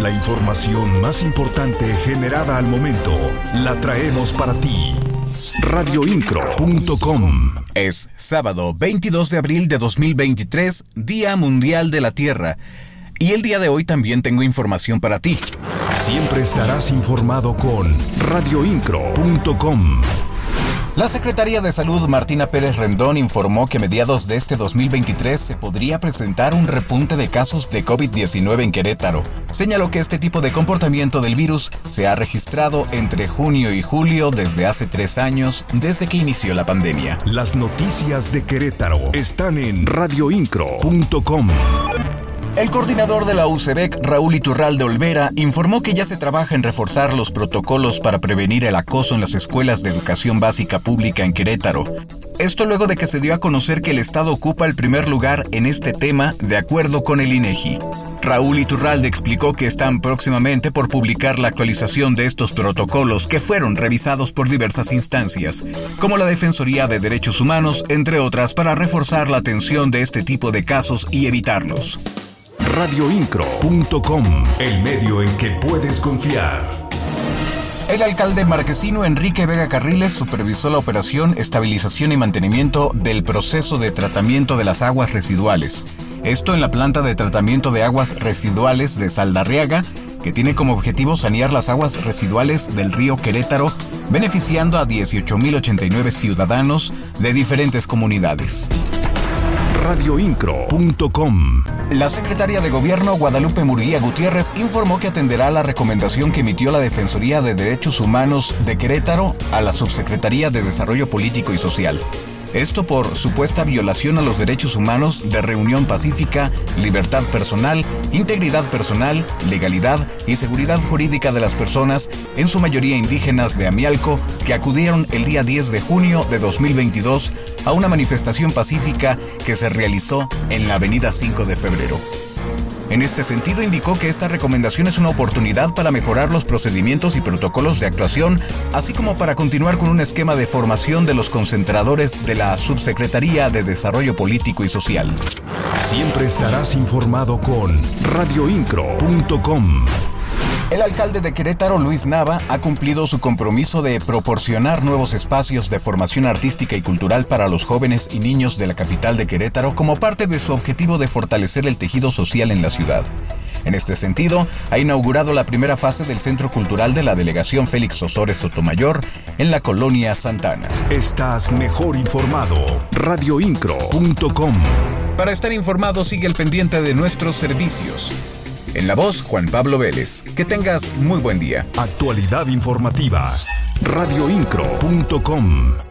La información más importante generada al momento la traemos para ti. Radioincro.com Es sábado 22 de abril de 2023, Día Mundial de la Tierra. Y el día de hoy también tengo información para ti. Siempre estarás informado con radioincro.com. La Secretaría de Salud Martina Pérez Rendón informó que a mediados de este 2023 se podría presentar un repunte de casos de COVID-19 en Querétaro. Señaló que este tipo de comportamiento del virus se ha registrado entre junio y julio desde hace tres años, desde que inició la pandemia. Las noticias de Querétaro están en radioincro.com. El coordinador de la UCEBEC, Raúl Iturral de Olvera, informó que ya se trabaja en reforzar los protocolos para prevenir el acoso en las escuelas de educación básica pública en Querétaro. Esto luego de que se dio a conocer que el Estado ocupa el primer lugar en este tema de acuerdo con el INEGI. Raúl Iturralde explicó que están próximamente por publicar la actualización de estos protocolos que fueron revisados por diversas instancias, como la Defensoría de Derechos Humanos, entre otras, para reforzar la atención de este tipo de casos y evitarlos radioincro.com, el medio en que puedes confiar. El alcalde marquesino Enrique Vega Carriles supervisó la operación Estabilización y Mantenimiento del proceso de tratamiento de las aguas residuales. Esto en la planta de tratamiento de aguas residuales de Saldarriaga, que tiene como objetivo sanear las aguas residuales del río Querétaro, beneficiando a 18.089 ciudadanos de diferentes comunidades radioincro.com. La secretaria de Gobierno Guadalupe Murguía Gutiérrez informó que atenderá la recomendación que emitió la Defensoría de Derechos Humanos de Querétaro a la Subsecretaría de Desarrollo Político y Social. Esto por supuesta violación a los derechos humanos de reunión pacífica, libertad personal, integridad personal, legalidad y seguridad jurídica de las personas, en su mayoría indígenas de Amialco, que acudieron el día 10 de junio de 2022 a una manifestación pacífica que se realizó en la avenida 5 de febrero. En este sentido, indicó que esta recomendación es una oportunidad para mejorar los procedimientos y protocolos de actuación, así como para continuar con un esquema de formación de los concentradores de la Subsecretaría de Desarrollo Político y Social. Siempre estarás informado con radioincro.com. El alcalde de Querétaro, Luis Nava, ha cumplido su compromiso de proporcionar nuevos espacios de formación artística y cultural para los jóvenes y niños de la capital de Querétaro como parte de su objetivo de fortalecer el tejido social en la ciudad. En este sentido, ha inaugurado la primera fase del Centro Cultural de la Delegación Félix Osores Sotomayor en la colonia Santana. Estás mejor informado. Radioincro.com. Para estar informado, sigue el pendiente de nuestros servicios. En la voz, Juan Pablo Vélez. Que tengas muy buen día. Actualidad informativa. Radioincro.com